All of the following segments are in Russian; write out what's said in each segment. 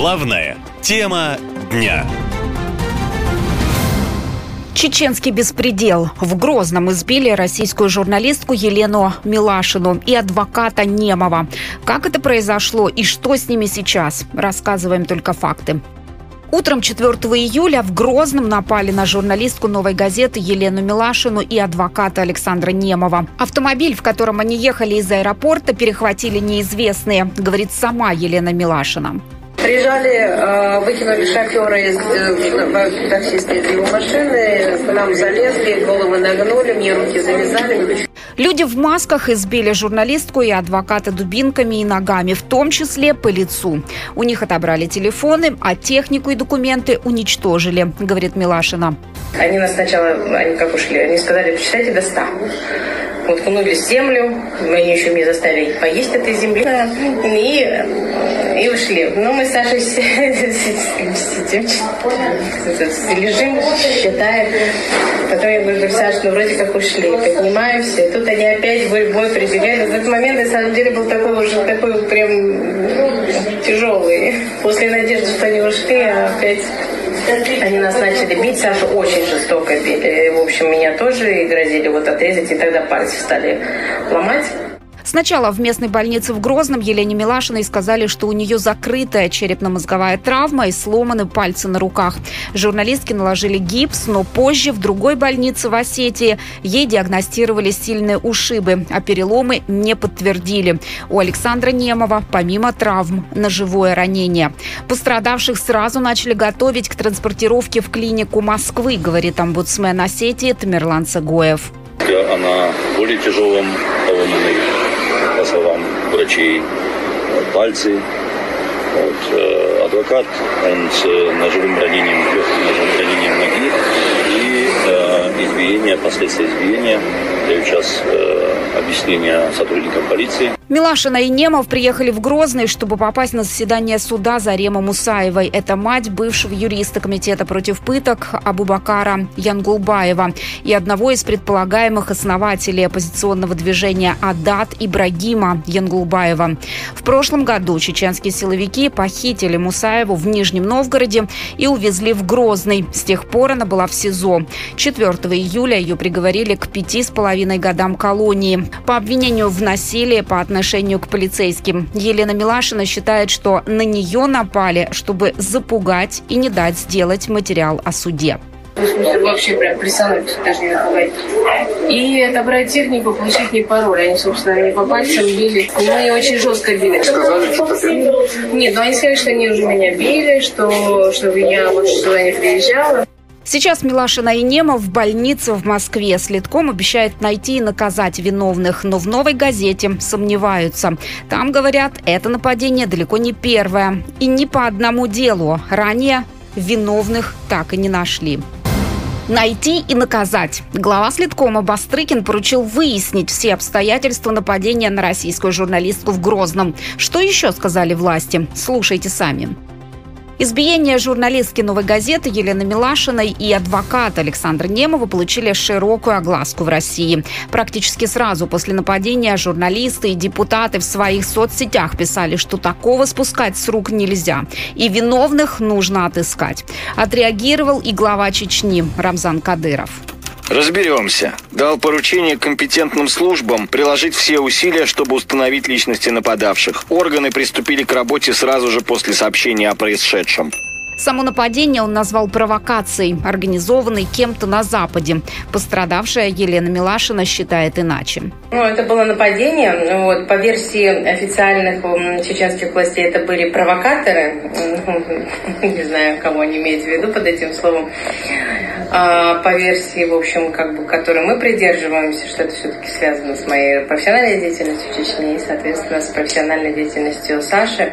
Главная тема дня. Чеченский беспредел. В Грозном избили российскую журналистку Елену Милашину и адвоката Немова. Как это произошло и что с ними сейчас? Рассказываем только факты. Утром 4 июля в Грозном напали на журналистку «Новой газеты» Елену Милашину и адвоката Александра Немова. Автомобиль, в котором они ехали из аэропорта, перехватили неизвестные, говорит сама Елена Милашина. Приезжали, э, выкинули шофера из э, таксиста из его машины, к нам залезли, головы нагнули, мне руки завязали. Люди в масках избили журналистку и адвоката дубинками и ногами, в том числе по лицу. У них отобрали телефоны, а технику и документы уничтожили, говорит Милашина. Они нас сначала, они как ушли, они сказали, посчитайте до 100 уткнули в землю, мы еще не заставили поесть этой земли, и, и ушли. Ну, мы с Сашей сидим, лежим, считаем. Потом я говорю, Саша, ну вроде как ушли. Поднимаемся, и тут они опять бой, бой прибегали. В этот момент, на самом деле, был такой уже такой прям тяжелый. После надежды, что они ушли, а опять они нас начали бить, Сашу очень жестоко били. В общем, меня тоже и грозили вот отрезать, и тогда пальцы стали ломать. Сначала в местной больнице в Грозном Елене Милашиной сказали, что у нее закрытая черепно-мозговая травма и сломаны пальцы на руках. Журналистки наложили гипс, но позже в другой больнице в Осетии ей диагностировали сильные ушибы, а переломы не подтвердили. У Александра Немова помимо травм ножевое ранение. Пострадавших сразу начали готовить к транспортировке в клинику Москвы, говорит омбудсмен Осетии Тамерлан Цагоев. Она более тяжелом поломанной врачей, пальцы. Вот, э, адвокат, с ножевым ранением, легким ножевым ранением ноги и э, избиение, последствия избиения. Даю сейчас э, объяснение сотрудникам полиции. Милашина и Немов приехали в Грозный, чтобы попасть на заседание суда Заремы Мусаевой. Это мать бывшего юриста Комитета против пыток Абубакара Янгулбаева и одного из предполагаемых основателей оппозиционного движения «Адат» Ибрагима Янгулбаева. В прошлом году чеченские силовики похитили Мусаеву в Нижнем Новгороде и увезли в Грозный. С тех пор она была в СИЗО. 4 июля ее приговорили к пяти с половиной годам колонии по обвинению в насилии по отношению отношению к полицейским. Елена Милашина считает, что на нее напали, чтобы запугать и не дать сделать материал о суде. Вообще прям прессовать даже не. И отобрать технику, получить не пароль. Они, собственно, не по пальцам били. Меня очень жестко били. Сказали, что Нет, ну они сказали, что они уже меня били, что, чтобы я больше сюда не приезжала. Сейчас Милашина и Нема в больнице в Москве. Следком обещает найти и наказать виновных, но в новой газете сомневаются. Там говорят, это нападение далеко не первое. И не по одному делу. Ранее виновных так и не нашли. Найти и наказать. Глава следкома Бастрыкин поручил выяснить все обстоятельства нападения на российскую журналистку в Грозном. Что еще сказали власти? Слушайте сами. Избиение журналистки «Новой газеты» Елены Милашиной и адвоката Александра Немова получили широкую огласку в России. Практически сразу после нападения журналисты и депутаты в своих соцсетях писали, что такого спускать с рук нельзя. И виновных нужно отыскать. Отреагировал и глава Чечни Рамзан Кадыров. Разберемся. Дал поручение компетентным службам приложить все усилия, чтобы установить личности нападавших. Органы приступили к работе сразу же после сообщения о происшедшем. Само нападение он назвал провокацией, организованной кем-то на Западе. Пострадавшая Елена Милашина считает иначе. Ну, это было нападение. Вот, по версии официальных чеченских властей, это были провокаторы. Не знаю, кого они имеют в виду под этим словом. А, по версии, в общем, как бы, которой мы придерживаемся, что это все-таки связано с моей профессиональной деятельностью в Чечне и, соответственно, с профессиональной деятельностью Саши,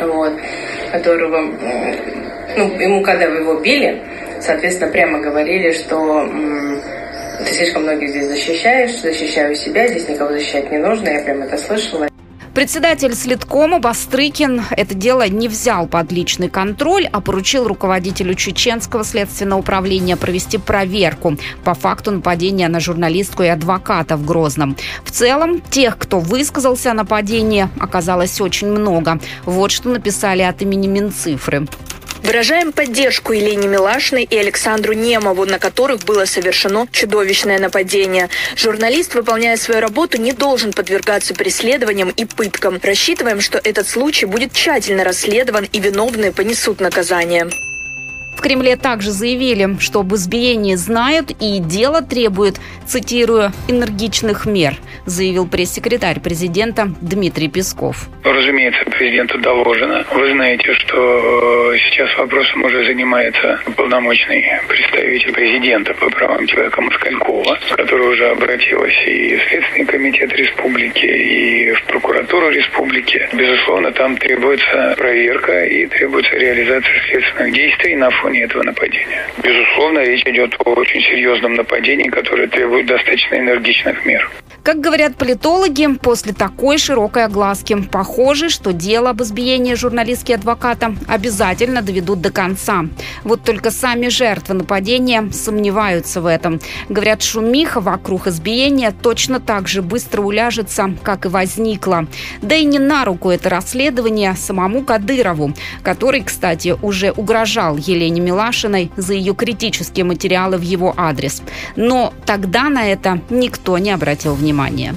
вот, которого, ну, ему, когда его били, соответственно, прямо говорили, что ты слишком многих здесь защищаешь, защищаю себя, здесь никого защищать не нужно, я прям это слышала. Председатель Следкома Бастрыкин это дело не взял под личный контроль, а поручил руководителю Чеченского следственного управления провести проверку по факту нападения на журналистку и адвоката в Грозном. В целом, тех, кто высказался о нападении, оказалось очень много. Вот что написали от имени Минцифры. Выражаем поддержку Елене Милашиной и Александру Немову, на которых было совершено чудовищное нападение. Журналист, выполняя свою работу, не должен подвергаться преследованиям и пыткам. Рассчитываем, что этот случай будет тщательно расследован и виновные понесут наказание. В Кремле также заявили, что об избиении знают и дело требует, цитирую, «энергичных мер», заявил пресс-секретарь президента Дмитрий Песков. Разумеется, президенту доложено. Вы знаете, что э, сейчас вопросом уже занимается полномочный представитель президента по правам человека Москалькова, которая уже обратилась и в Следственный комитет республики, и в прокуратуру республики. Безусловно, там требуется проверка и требуется реализация следственных действий на фоне фоне этого нападения. Безусловно, речь идет о очень серьезном нападении, которое требует достаточно энергичных мер. Как говорят политологи, после такой широкой огласки похоже, что дело об избиении журналистки адвоката обязательно доведут до конца. Вот только сами жертвы нападения сомневаются в этом. Говорят, шумиха вокруг избиения точно так же быстро уляжется, как и возникла. Да и не на руку это расследование самому Кадырову, который, кстати, уже угрожал Елене Милашиной за ее критические материалы в его адрес. Но тогда на это никто не обратил внимания внимание.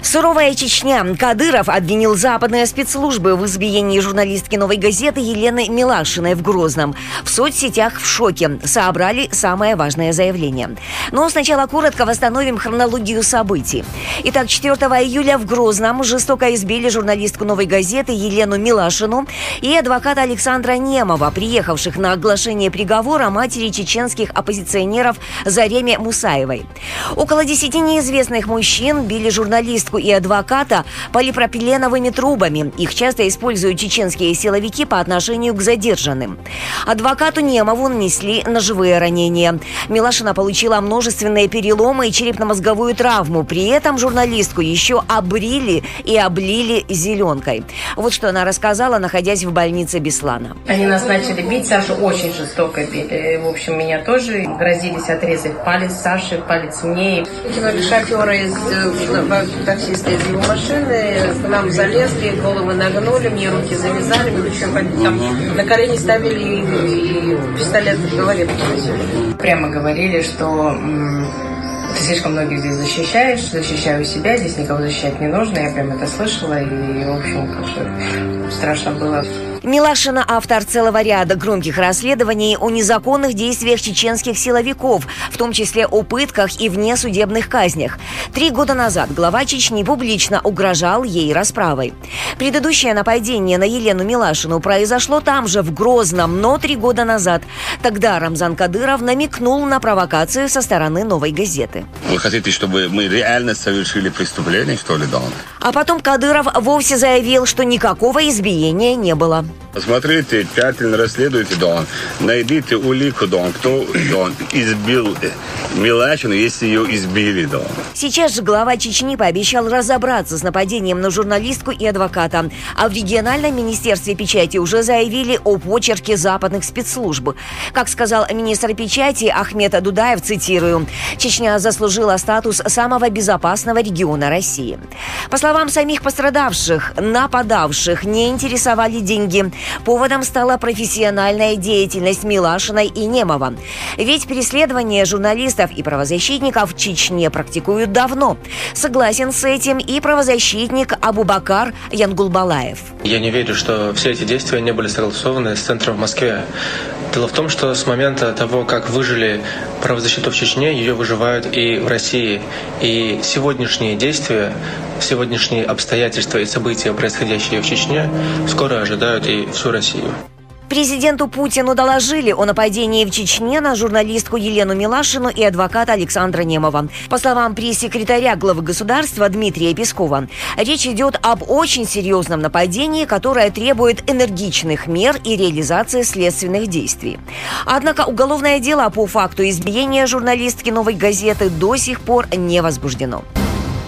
Суровая Чечня. Кадыров обвинил западные спецслужбы в избиении журналистки «Новой газеты» Елены Милашиной в Грозном. В соцсетях в шоке. Собрали самое важное заявление. Но сначала коротко восстановим хронологию событий. Итак, 4 июля в Грозном жестоко избили журналистку «Новой газеты» Елену Милашину и адвоката Александра Немова, приехавших на оглашение приговора матери чеченских оппозиционеров Зареме Мусаевой. Около десяти неизвестных мужчин били журналистку журналистку и адвоката полипропиленовыми трубами. Их часто используют чеченские силовики по отношению к задержанным. Адвокату Немову нанесли ножевые ранения. Милашина получила множественные переломы и черепно-мозговую травму. При этом журналистку еще обрили и облили зеленкой. Вот что она рассказала, находясь в больнице Беслана. Они нас начали бить, Сашу очень жестоко били. В общем, меня тоже грозились отрезать палец Саши, палец мне. Шофера из таксисты из его машины, к нам залезли, головы нагнули, мне руки завязали, еще там на колени ставили и, и пистолет в голове. Прямо говорили, что ты слишком многих здесь защищаешь, защищаю себя, здесь никого защищать не нужно. Я прям это слышала, и, в общем, как-то страшно было. Милашина – автор целого ряда громких расследований о незаконных действиях чеченских силовиков, в том числе о пытках и внесудебных казнях. Три года назад глава Чечни публично угрожал ей расправой. Предыдущее нападение на Елену Милашину произошло там же, в Грозном, но три года назад. Тогда Рамзан Кадыров намекнул на провокацию со стороны «Новой газеты». Вы хотите, чтобы мы реально совершили преступление, что ли, Дон? А потом Кадыров вовсе заявил, что никакого избиения не было. www.thebrandingcoach.com. Посмотрите, тщательно расследуйте, Дон. Найдите улику, Дон, кто Дон, избил Милашину, если ее избили, Дон. Сейчас же глава Чечни пообещал разобраться с нападением на журналистку и адвоката. А в региональном министерстве печати уже заявили о почерке западных спецслужб. Как сказал министр печати Ахмед Дудаев, цитирую, «Чечня заслужила статус самого безопасного региона России». По словам самих пострадавших, нападавших не интересовали деньги. Поводом стала профессиональная деятельность Милашиной и Немова. Ведь преследование журналистов и правозащитников в Чечне практикуют давно. Согласен с этим и правозащитник Абубакар Янгулбалаев. Я не верю, что все эти действия не были согласованы с центром в Москве. Дело в том, что с момента того, как выжили правозащиту в Чечне, ее выживают и в России. И сегодняшние действия, сегодняшние обстоятельства и события, происходящие в Чечне, скоро ожидают и всю Россию. Президенту Путину доложили о нападении в Чечне на журналистку Елену Милашину и адвоката Александра Немова. По словам пресс-секретаря главы государства Дмитрия Пескова, речь идет об очень серьезном нападении, которое требует энергичных мер и реализации следственных действий. Однако уголовное дело по факту избиения журналистки «Новой газеты» до сих пор не возбуждено.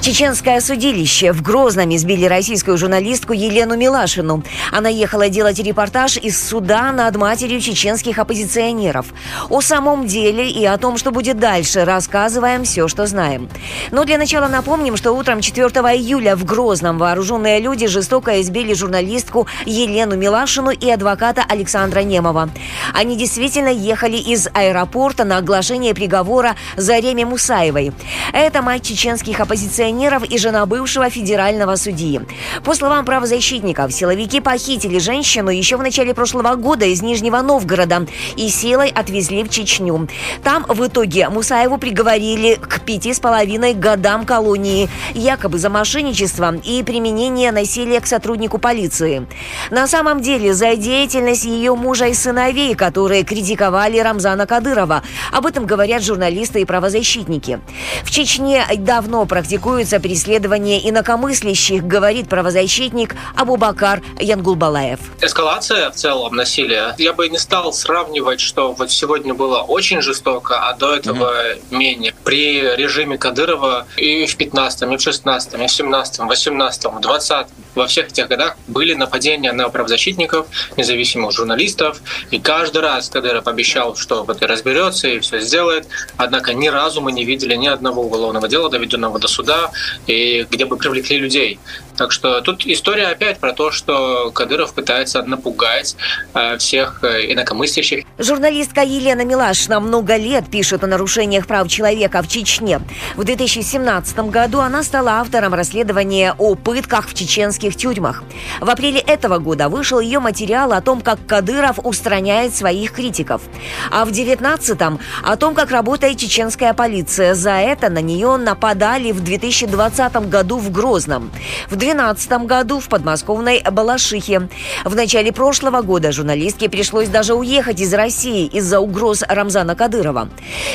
Чеченское судилище в Грозном избили российскую журналистку Елену Милашину. Она ехала делать репортаж из суда над матерью чеченских оппозиционеров. О самом деле и о том, что будет дальше, рассказываем все, что знаем. Но для начала напомним, что утром 4 июля в Грозном вооруженные люди жестоко избили журналистку Елену Милашину и адвоката Александра Немова. Они действительно ехали из аэропорта на оглашение приговора Зареме Мусаевой. Это мать чеченских оппозиционеров пенсионеров и жена бывшего федерального судьи. По словам правозащитников, силовики похитили женщину еще в начале прошлого года из Нижнего Новгорода и силой отвезли в Чечню. Там в итоге Мусаеву приговорили к пяти с половиной годам колонии, якобы за мошенничество и применение насилия к сотруднику полиции. На самом деле за деятельность ее мужа и сыновей, которые критиковали Рамзана Кадырова. Об этом говорят журналисты и правозащитники. В Чечне давно практикуют планируется преследование инакомыслящих, говорит правозащитник Абубакар Янгулбалаев. Эскалация в целом насилия. Я бы не стал сравнивать, что вот сегодня было очень жестоко, а до этого mm-hmm. менее. При режиме Кадырова и в 15-м, и в 16-м, и в 17-м, 18-м, 20-м, во всех этих годах были нападения на правозащитников, независимых журналистов. И каждый раз Кадыров обещал, что вот и разберется и все сделает. Однако ни разу мы не видели ни одного уголовного дела, доведенного до суда, и где бы привлекли людей. Так что тут история опять про то, что Кадыров пытается напугать э, всех э, инакомыслящих. Журналистка Елена Милашина много лет пишет о нарушениях прав человека в Чечне. В 2017 году она стала автором расследования о пытках в чеченских тюрьмах. В апреле этого года вышел ее материал о том, как Кадыров устраняет своих критиков. А в 2019-м о том, как работает чеченская полиция. За это на нее нападали в 2020 году в Грозном. В 2012 году в подмосковной Балашихе. В начале прошлого года журналистке пришлось даже уехать из России из-за угроз Рамзана Кадырова.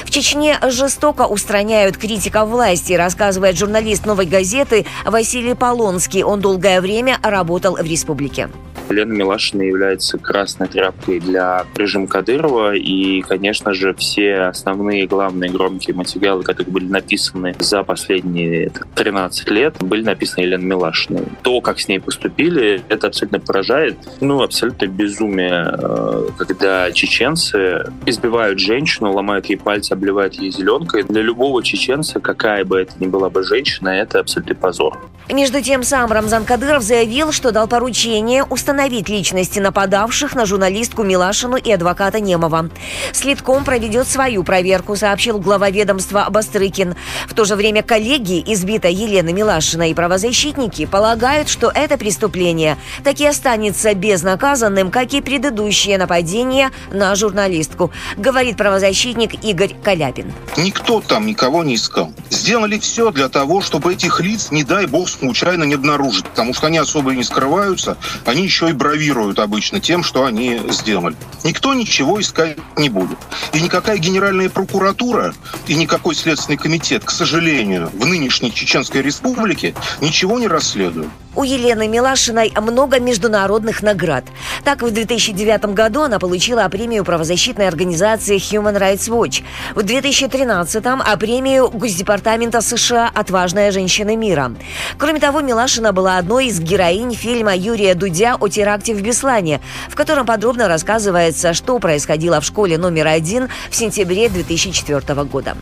В Чечне жестоко устраняют критиков власти, рассказывает журналист «Новой газеты» Василий Полонский. Он долгое время работал в республике. Лена Милашина является красной тряпкой для режима Кадырова. И, конечно же, все основные главные громкие материалы, которые были написаны за последние 13 лет, были написаны Еленой Милашиной. То, как с ней поступили, это абсолютно поражает. Ну, абсолютно безумие, э, когда чеченцы избивают женщину, ломают ей пальцы, обливают ей зеленкой. Для любого чеченца, какая бы это ни была бы женщина, это абсолютный позор. Между тем, сам Рамзан Кадыров заявил, что дал поручение установить личности нападавших на журналистку Милашину и адвоката Немова. Следком проведет свою проверку, сообщил глава ведомства Бастрыкин. В то же время коллеги избитой Елены Милашина и правозащитники полагают, что это преступление так и останется безнаказанным, как и предыдущее нападение на журналистку, говорит правозащитник Игорь Каляпин. Никто там никого не искал. Сделали все для того, чтобы этих лиц, не дай бог, случайно не обнаружить, потому что они особо и не скрываются, они еще и бравируют обычно тем, что они сделали. Никто ничего искать не будет. И никакая генеральная прокуратура и никакой следственный комитет, к сожалению, в нынешней Чеченской Республике ничего не расследуют. У Елены Милашиной много международных наград. Так, в 2009 году она получила премию правозащитной организации Human Rights Watch. В 2013-м – премию Госдепартамента США «Отважная женщина мира». Кроме того, Милашина была одной из героинь фильма Юрия Дудя о теракте в Беслане, в котором подробно рассказывается, что происходило в школе номер один в сентябре 2004 года.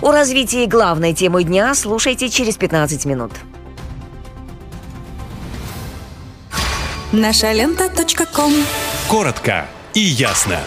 О развитии главной темы дня слушайте через 15 минут. Наша лента. Коротко и ясно.